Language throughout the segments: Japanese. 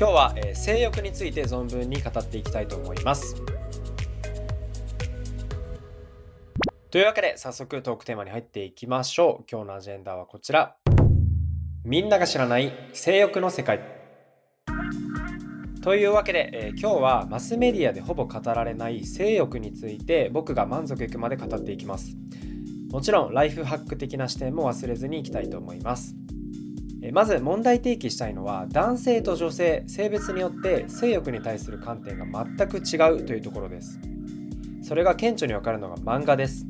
今日は、えー、性欲について存分に語っていきたいと思います。というわけで早速トークテーマに入っていきましょう。今日のアジェンダはこちら。みんなが知らない性欲の世界。というわけで、えー、今日はマスメディアでほぼ語られない性欲について僕が満足いくまで語っていきます。もちろんライフハック的な視点も忘れずにいきたいと思います。まず問題提起したいのは男性と女性性別によって性欲に対する観点が全く違うというところです。それが顕著にわかるのが漫画です。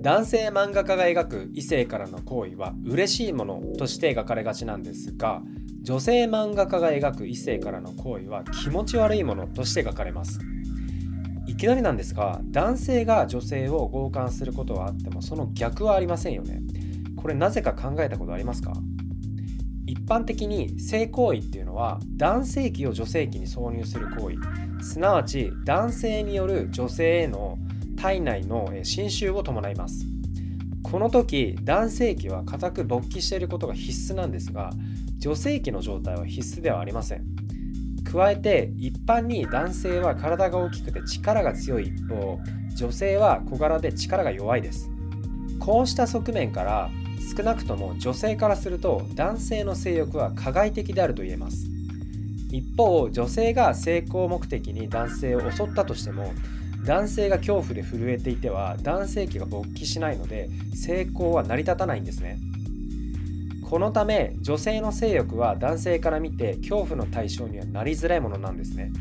男性漫画家が描く異性からの行為は嬉しいものとして描かれがちなんですが女性漫画家が描く異性からの行為は気持ち悪いものとして描かれます。いきなりなんですが男性が女性を強姦することはあってもその逆はありませんよね。これなぜか考えたことありますか？一般的に性行為っていうのは男性器を女性器に挿入する行為。すなわち男性による女性への体内の侵襲を伴います。この時男性器は固く勃起していることが必須なんですが女性器の状態は必須ではありません。加えて一般に男性は体が大きくて力が強い一方女性は小柄で力が弱いです。こうした側面から少なくとも女性からすると男性の性欲は加害的であると言えます。一方女性が性交目的に男性を襲ったとしても男性が恐怖で震えていては男性器が勃起しないので性交は成り立たないんですね。このため女性の性欲は男性から見て恐怖の対象にはなりづらいものなんですね。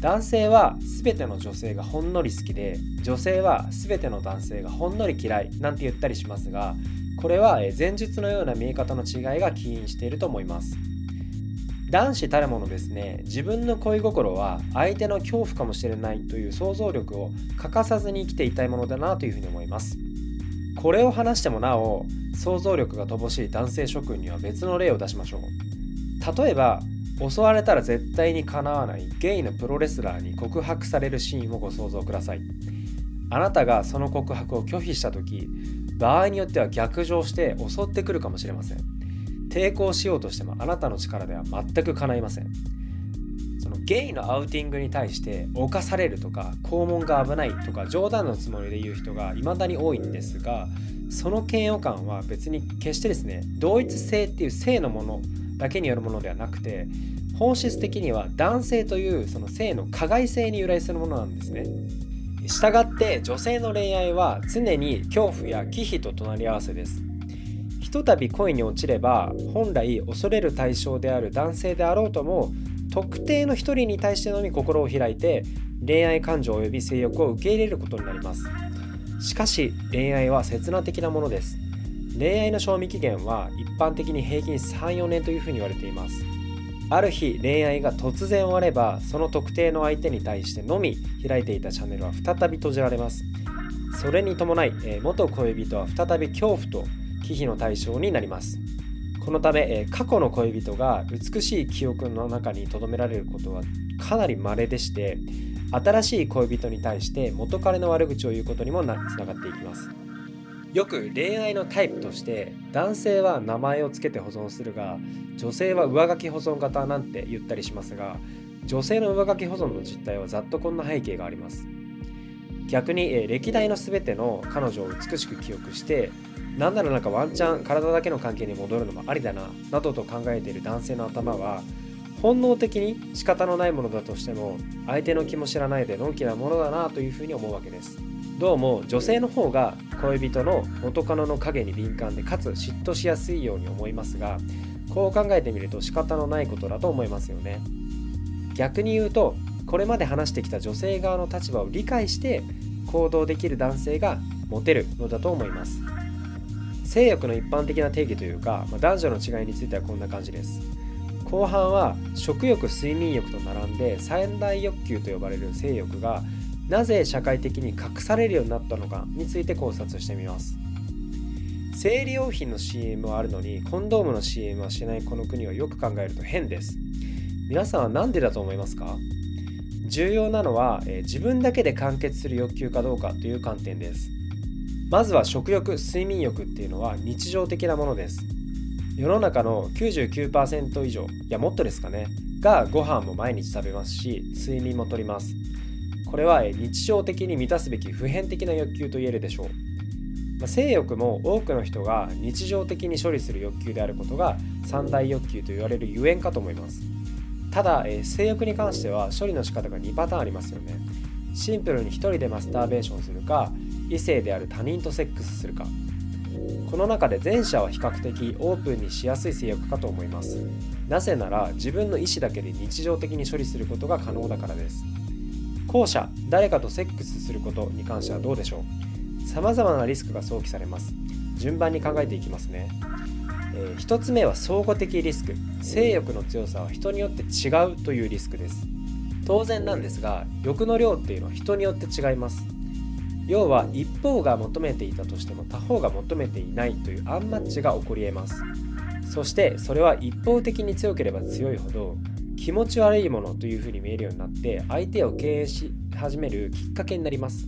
男性は全ての女性がほんのり好きで女性は全ての男性がほんのり嫌いなんて言ったりしますがこれは前述のような見え方の違いが起因していると思います。男子たるものですね自分の恋心は相手の恐怖かもしれないという想像力を欠かさずに生きていたいものだなというふうに思います。これを話してもなお想像力が乏しい男性諸君には別の例を出しましょう。例えば襲われたら絶対にかなわないゲイのプロレスラーに告白されるシーンをご想像ください。あなたがその告白を拒否した時場合によっては逆上して襲ってくるかもしれません。抵抗しようとしてもあなたの力では全く叶いません。そのゲイのアウティングに対して犯されるとか肛門が危ないとか冗談のつもりで言う人が未だに多いんですがその嫌悪感は別に決してですね同一性っていう性のものだけによるものではなくて本質的には男性というその性の加害性に由来するものなんですね。したがって女性の恋愛は常に恐怖や忌避と隣り合わせです。ひとたび恋に落ちれば本来恐れる対象である男性であろうとも特定の一人に対してのみ心を開いて恋愛感情及び性欲を受け入れることになります。しかし恋愛は刹那的なものです。恋愛の賞味期限は一般的に平均34年というふうに言われています。ある日恋愛が突然終わればその特定の相手に対してのみ開いていたチャンネルは再び閉じられます。それに伴い、え元恋人は再び恐怖と忌避の対象になります。このため、え過去の恋人が美しい記憶の中に留められることはかなり稀でして新しい恋人に対して元彼の悪口を言うことにもつながっていきます。よく恋愛のタイプとして男性は名前を付けて保存するが女性は上書き保存型なんて言ったりしますが女性の上書き保存の実態はざっとこんな背景があります。逆に、え歴代の全ての彼女を美しく記憶してなんならなんかワンチャン体だけの関係に戻るのもありだななどと考えている男性の頭は本能的に仕方のないものだとしても相手の気も知らないでのんきなものだなというふうに思うわけです。どうも女性の方が恋人の元カノの影に敏感でかつ嫉妬しやすいように思いますがこう考えてみると仕方のないことだと思いますよね。逆に言うとこれまで話してきた女性側の立場を理解して行動できる男性がモテるのだと思います。性欲の一般的な定義というか、まあ、男女の違いについてはこんな感じです。後半は食欲睡眠欲と並んで三大欲求と呼ばれる性欲がなぜ社会的に隠されるようになったのかについて考察してみます。生理用品の CM はあるのにコンドームの CM はしないこの国はよく考えると変です。皆さんは何でだと思いますか？重要なのは、えー、自分だけで完結する欲求かどうかという観点です。まずは食欲睡眠欲っていうのは日常的なものです。世の中の99%以上いやもっとですかね。がご飯も毎日食べますし睡眠もとります。これは日常的に満たすべき普遍的な欲求と言えるでしょう、まあ、性欲も多くの人が日常的に処理する欲求であることが三大欲求と言われるゆえんかと思います。ただ、え性欲に関しては処理の仕方が2パターンありますよね。シンプルに1人でマスターベーションするか異性である他人とセックスするか。この中で前者は比較的オープンにしやすい性欲かと思います。なぜなら自分の意思だけで日常的に処理することが可能だからです。後者誰かとセックスすることに関してはどうでしょう？様々なリスクが想起されます。順番に考えていきますね、えー、1つ目は相互的リスク。性欲の強さは人によって違うというリスクです。当然なんですが欲の量っていうのは人によって違います。要は一方が求めていたとしても他方が求めていないというアンマッチが起こり得ます。そしてそれは一方的に強ければ強いほど気持ち悪いものというふうに見えるようになって相手を敬遠し始めるきっかけになります。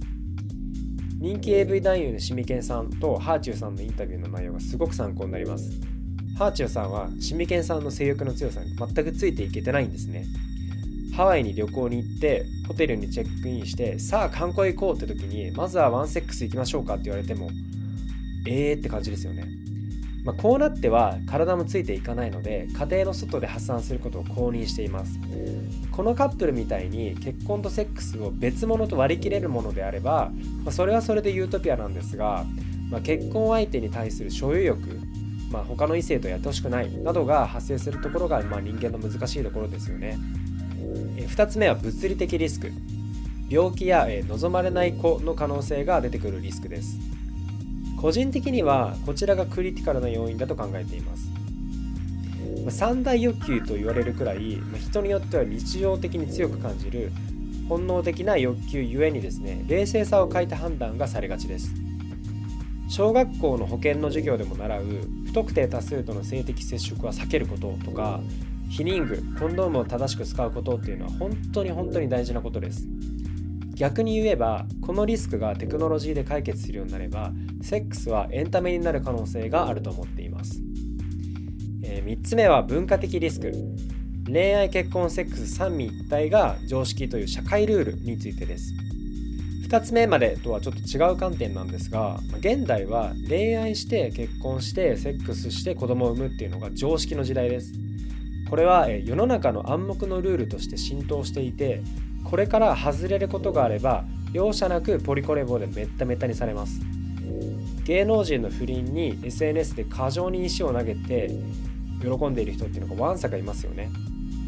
人気 AV 男優のシミケンさんとハーチューさんのインタビューの内容がすごく参考になります。ハーチューさんはシミケンさんの性欲の強さに全くついていけてないんですね。ハワイに旅行に行ってホテルにチェックインしてさあ観光行こうって時にまずはワンセックス行きましょうかって言われてもえーって感じですよね、まあ、こうなっては体もついていかないので家庭の外で発散することを公認しています。このカップルみたいに結婚とセックスを別物と割り切れるものであれば、まあ、それはそれでユートピアなんですが、まあ、結婚相手に対する所有欲まあ、他の異性とやってほしくないなどが発生するところが、まあ、人間の難しいところですよね。2つ目は物理的リスク。病気や望まれない子の可能性が出てくるリスクです。個人的にはこちらがクリティカルな要因だと考えています。三大欲求と言われるくらい人によっては日常的に強く感じる本能的な欲求ゆえにですね冷静さを欠いた判断がされがちです。小学校の保健の授業でも習う不特定多数との性的接触は避けることとか避妊具コンドームを正しく使うことっていうのは本当に本当に大事なことです。逆に言えばこのリスクがテクノロジーで解決するようになればセックスはエンタメになる可能性があると思っています、えー、3つ目は文化的リスク。恋愛結婚セックス三位一体が常識という社会ルールについてです。2つ目までとはちょっと違う観点なんですが現代は恋愛して結婚してセックスして子供を産むっていうのが常識の時代です。これは世の中の暗黙のルールとして浸透していてこれから外れることがあれば容赦なくポリコレ棒でメッタメタにされます。芸能人の不倫に SNS で過剰に石を投げて喜んでいる人っていうのがわんさかいますよね。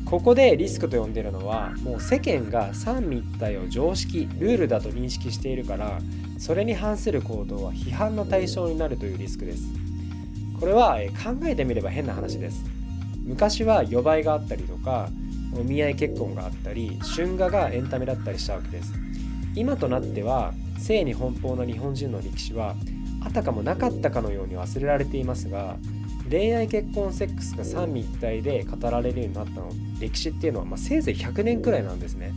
ここでリスクと呼んでるのはもう世間が三位一体を常識ルールだと認識しているからそれに反する行動は批判の対象になるというリスクです。これは考えてみれば変な話です。昔は予売があったりとかお見合い結婚があったり春画がエンタメだったりしたわけです。今となっては性に奔放な日本人の歴史はあたかもなかったかのように忘れられていますが恋愛結婚セックスが三位一体で語られるようになったの歴史っていうのは、まあ、せいぜい100年くらいなんですね。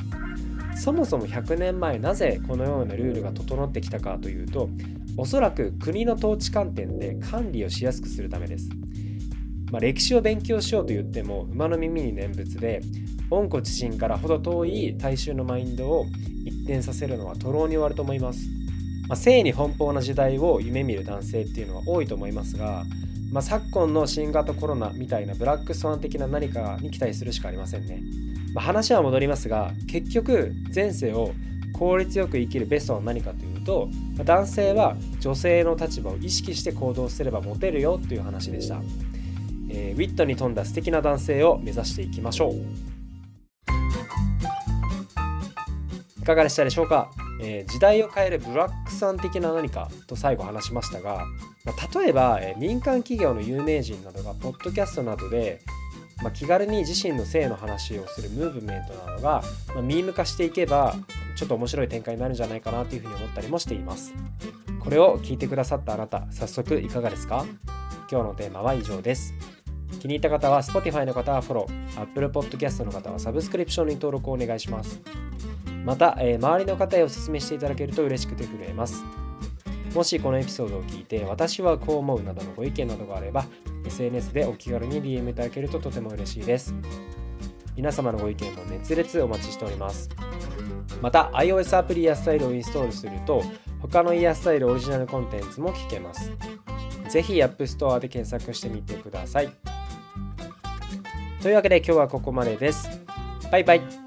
そもそも100年前なぜこのようなルールが整ってきたかというとおそらく国の統治観点で管理をしやすくするためです。まあ、歴史を勉強しようと言っても馬の耳に念仏で温故知新からほど遠い大衆のマインドを一転させるのは徒労に終わると思います、まあ、性に奔放な時代を夢見る男性っていうのは多いと思いますが、まあ、昨今の新型コロナみたいなブラックスワン的な何かに期待するしかありませんね、まあ、話は戻りますが結局前世を効率よく生きるベストは何かというと男性は女性の立場を意識して行動すればモテるよという話でした。えー、ウィットに富んだ素敵な男性を目指していきましょう。いかがでしたでしょうか、えー、時代を変えるブラックさん的な何かと最後話しましたが、まあ、例えば、えー、民間企業の有名人などがポッドキャストなどでまあ、気軽に自身の性の話をするムーブメントなのが、まあ、ミーム化していけばちょっと面白い展開になるんじゃないかなというふうに思ったりもしています。これを聞いてくださったあなた早速いかがですか？今日のテーマは以上です。気に入った方は Spotify の方はフォロー Apple Podcast の方はサブスクリプションに登録をお願いします。また、えー、周りの方へお勧めしていただけると嬉しくて震えます。もしこのエピソードを聞いて私はこう思うなどのご意見などがあれば SNS でお気軽に DM いただけるととても嬉しいです。皆様のご意見も熱烈お待ちしております。また iOS アプリイヤスタイルをインストールすると他のイヤースタイルオリジナルコンテンツも聞けます。ぜひ App Store で検索してみてください。というわけで今日はここまでです。バイバイ。